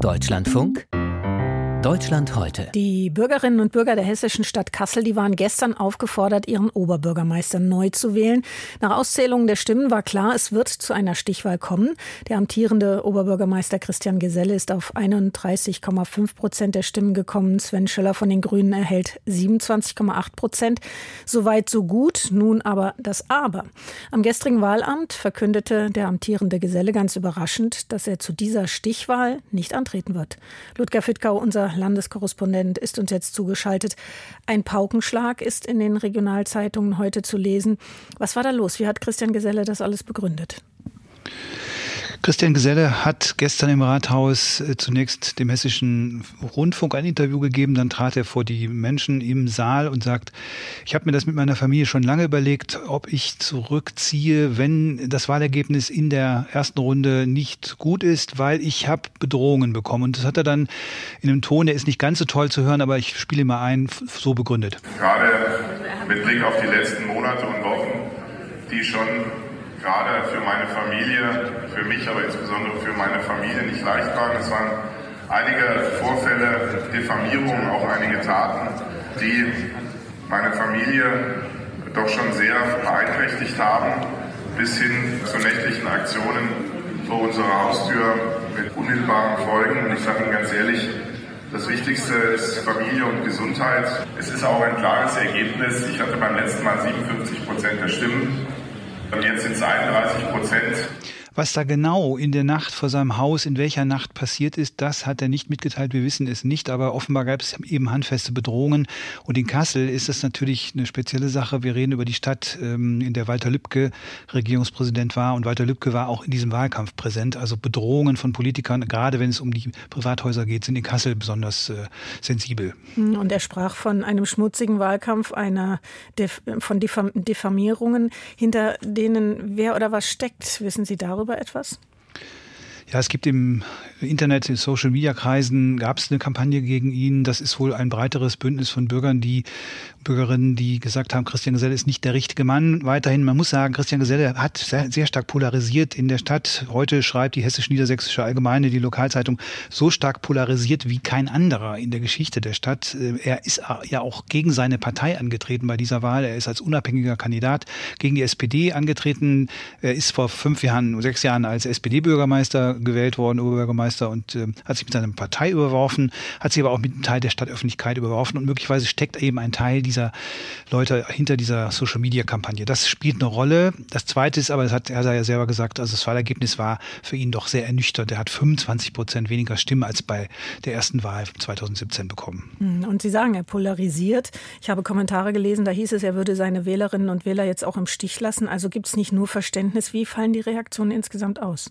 Deutschlandfunk Deutschland heute. Die Bürgerinnen und Bürger der hessischen Stadt Kassel, die waren gestern aufgefordert, ihren Oberbürgermeister neu zu wählen. Nach Auszählung der Stimmen war klar, es wird zu einer Stichwahl kommen. Der amtierende Oberbürgermeister Christian Geselle ist auf 31,5 Prozent der Stimmen gekommen. Sven Schöller von den Grünen erhält 27,8 Prozent. Soweit so gut. Nun aber das Aber. Am gestrigen Wahlamt verkündete der amtierende Geselle ganz überraschend, dass er zu dieser Stichwahl nicht antreten wird. Ludger Fittkau, unser Landeskorrespondent ist uns jetzt zugeschaltet. Ein Paukenschlag ist in den Regionalzeitungen heute zu lesen. Was war da los? Wie hat Christian Geselle das alles begründet? Christian Geselle hat gestern im Rathaus äh, zunächst dem hessischen Rundfunk ein Interview gegeben, dann trat er vor die Menschen im Saal und sagt, ich habe mir das mit meiner Familie schon lange überlegt, ob ich zurückziehe, wenn das Wahlergebnis in der ersten Runde nicht gut ist, weil ich habe Bedrohungen bekommen. Und das hat er dann in einem Ton, der ist nicht ganz so toll zu hören, aber ich spiele mal ein, so begründet. Gerade mit Blick auf die letzten Monate und Wochen, die schon gerade für meine Familie, für mich, aber insbesondere für meine Familie nicht leicht waren. Es waren einige Vorfälle, Diffamierungen, auch einige Taten, die meine Familie doch schon sehr beeinträchtigt haben, bis hin zu nächtlichen Aktionen vor unserer Haustür mit unmittelbaren Folgen. Und ich sage Ihnen ganz ehrlich, das Wichtigste ist Familie und Gesundheit. Es ist auch ein klares Ergebnis. Ich hatte beim letzten Mal 57 Prozent der Stimmen. Und jetzt sind es 31 Prozent. Was da genau in der Nacht vor seinem Haus, in welcher Nacht passiert ist, das hat er nicht mitgeteilt. Wir wissen es nicht, aber offenbar gab es eben handfeste Bedrohungen. Und in Kassel ist das natürlich eine spezielle Sache. Wir reden über die Stadt, ähm, in der Walter Lübcke Regierungspräsident war. Und Walter Lübcke war auch in diesem Wahlkampf präsent. Also Bedrohungen von Politikern, gerade wenn es um die Privathäuser geht, sind in Kassel besonders äh, sensibel. Und er sprach von einem schmutzigen Wahlkampf, einer von Diffamierungen, hinter denen wer oder was steckt. Wissen Sie darüber? Darüber etwas? Ja, es gibt im Internet, in Social-Media-Kreisen gab es eine Kampagne gegen ihn. Das ist wohl ein breiteres Bündnis von Bürgern, die Bürgerinnen, die gesagt haben, Christian Geselle ist nicht der richtige Mann. Weiterhin, man muss sagen, Christian Geselle hat sehr, sehr stark polarisiert in der Stadt. Heute schreibt die Hessisch-Niedersächsische Allgemeine, die Lokalzeitung, so stark polarisiert wie kein anderer in der Geschichte der Stadt. Äh, er ist ja auch gegen seine Partei angetreten bei dieser Wahl. Er ist als unabhängiger Kandidat gegen die SPD angetreten. Er ist vor fünf Jahren, sechs Jahren als SPD-Bürgermeister gewählt worden, Oberbürgermeister, und äh, hat sich mit seiner Partei überworfen, hat sich aber auch mit einem Teil der Stadtöffentlichkeit überworfen und möglicherweise steckt eben ein Teil dieser Leute hinter dieser Social-Media-Kampagne. Das spielt eine Rolle. Das Zweite ist aber, das hat er ja selber gesagt, also das Wahlergebnis war für ihn doch sehr ernüchternd. Er hat 25 Prozent weniger Stimmen als bei der ersten Wahl 2017 bekommen. Hm, und Sie sagen, er polarisiert. Ich habe Kommentare gelesen, da hieß es, er würde seine Wählerinnen und Wähler jetzt auch im Stich lassen. Also gibt es nicht nur Verständnis. Wie fallen die Reaktionen insgesamt aus?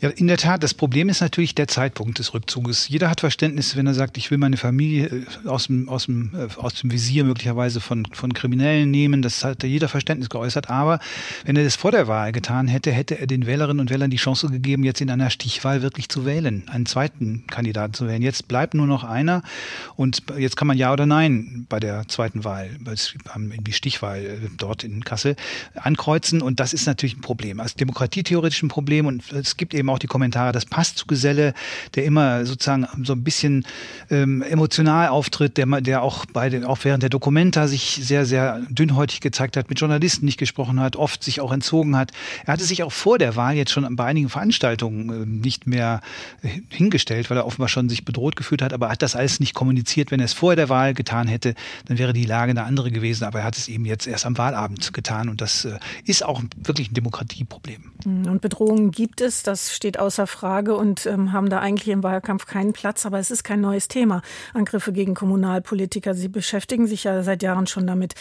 Ja, in der Tat. Das Problem ist natürlich der Zeitpunkt des Rückzuges. Jeder hat Verständnis, wenn er sagt, ich will meine Familie äh, aus dem, aus dem, äh, aus dem Visier möglicherweise von, von Kriminellen nehmen. Das hat jeder Verständnis geäußert. Aber wenn er das vor der Wahl getan hätte, hätte er den Wählerinnen und Wählern die Chance gegeben, jetzt in einer Stichwahl wirklich zu wählen, einen zweiten Kandidaten zu wählen. Jetzt bleibt nur noch einer. Und jetzt kann man Ja oder Nein bei der zweiten Wahl, die Stichwahl äh, dort in Kassel, ankreuzen. Und das ist natürlich ein Problem. Als demokratietheoretisch ein Problem. Und es gibt eben eben auch die Kommentare, das passt zu Geselle, der immer sozusagen so ein bisschen ähm, emotional auftritt, der, der auch bei den, auch während der Dokumenta sich sehr, sehr dünnhäutig gezeigt hat, mit Journalisten nicht gesprochen hat, oft sich auch entzogen hat. Er hatte sich auch vor der Wahl jetzt schon bei einigen Veranstaltungen äh, nicht mehr äh, hingestellt, weil er offenbar schon sich bedroht gefühlt hat, aber er hat das alles nicht kommuniziert. Wenn er es vor der Wahl getan hätte, dann wäre die Lage eine andere gewesen. Aber er hat es eben jetzt erst am Wahlabend getan und das äh, ist auch wirklich ein Demokratieproblem. Und Bedrohungen gibt es, das steht außer Frage und ähm, haben da eigentlich im Wahlkampf keinen Platz. Aber es ist kein neues Thema. Angriffe gegen Kommunalpolitiker. Sie beschäftigen sich ja seit Jahren schon damit.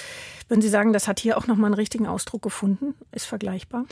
Würden Sie sagen, das hat hier auch nochmal einen richtigen Ausdruck gefunden? Ist vergleichbar?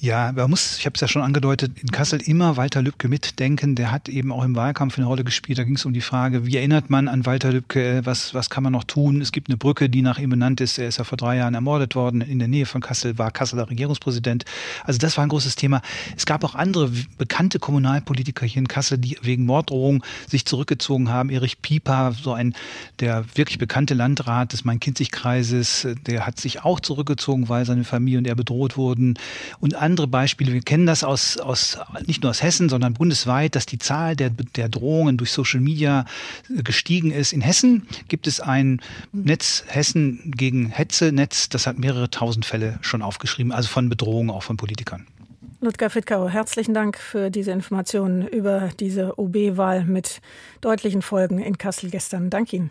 Ja, man muss, ich habe es ja schon angedeutet, in Kassel immer Walter Lübcke mitdenken. Der hat eben auch im Wahlkampf eine Rolle gespielt. Da ging es um die Frage, wie erinnert man an Walter Lübcke? Was, was kann man noch tun? Es gibt eine Brücke, die nach ihm benannt ist. Er ist ja vor drei Jahren ermordet worden in der Nähe von Kassel, war Kasseler Regierungspräsident. Also das war ein großes Thema. Es gab auch andere bekannte Kommunalpolitiker hier in Kassel, die wegen Morddrohung sich zurückgezogen haben. Erich Pieper, so ein der wirklich bekannte Landrat des Main-Kinzig-Kreises, der hat sich auch zurückgezogen, weil seine Familie und er bedroht wurden. Und andere Beispiele. Wir kennen das aus, aus nicht nur aus Hessen, sondern bundesweit, dass die Zahl der, der Drohungen durch Social Media gestiegen ist. In Hessen gibt es ein Netz Hessen gegen Hetze-Netz, das hat mehrere tausend Fälle schon aufgeschrieben, also von Bedrohungen auch von Politikern. Ludger Fittkau, herzlichen Dank für diese Informationen über diese OB-Wahl mit deutlichen Folgen in Kassel gestern. Danke Ihnen.